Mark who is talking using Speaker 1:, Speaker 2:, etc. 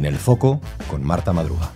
Speaker 1: En el foco con Marta Madruga.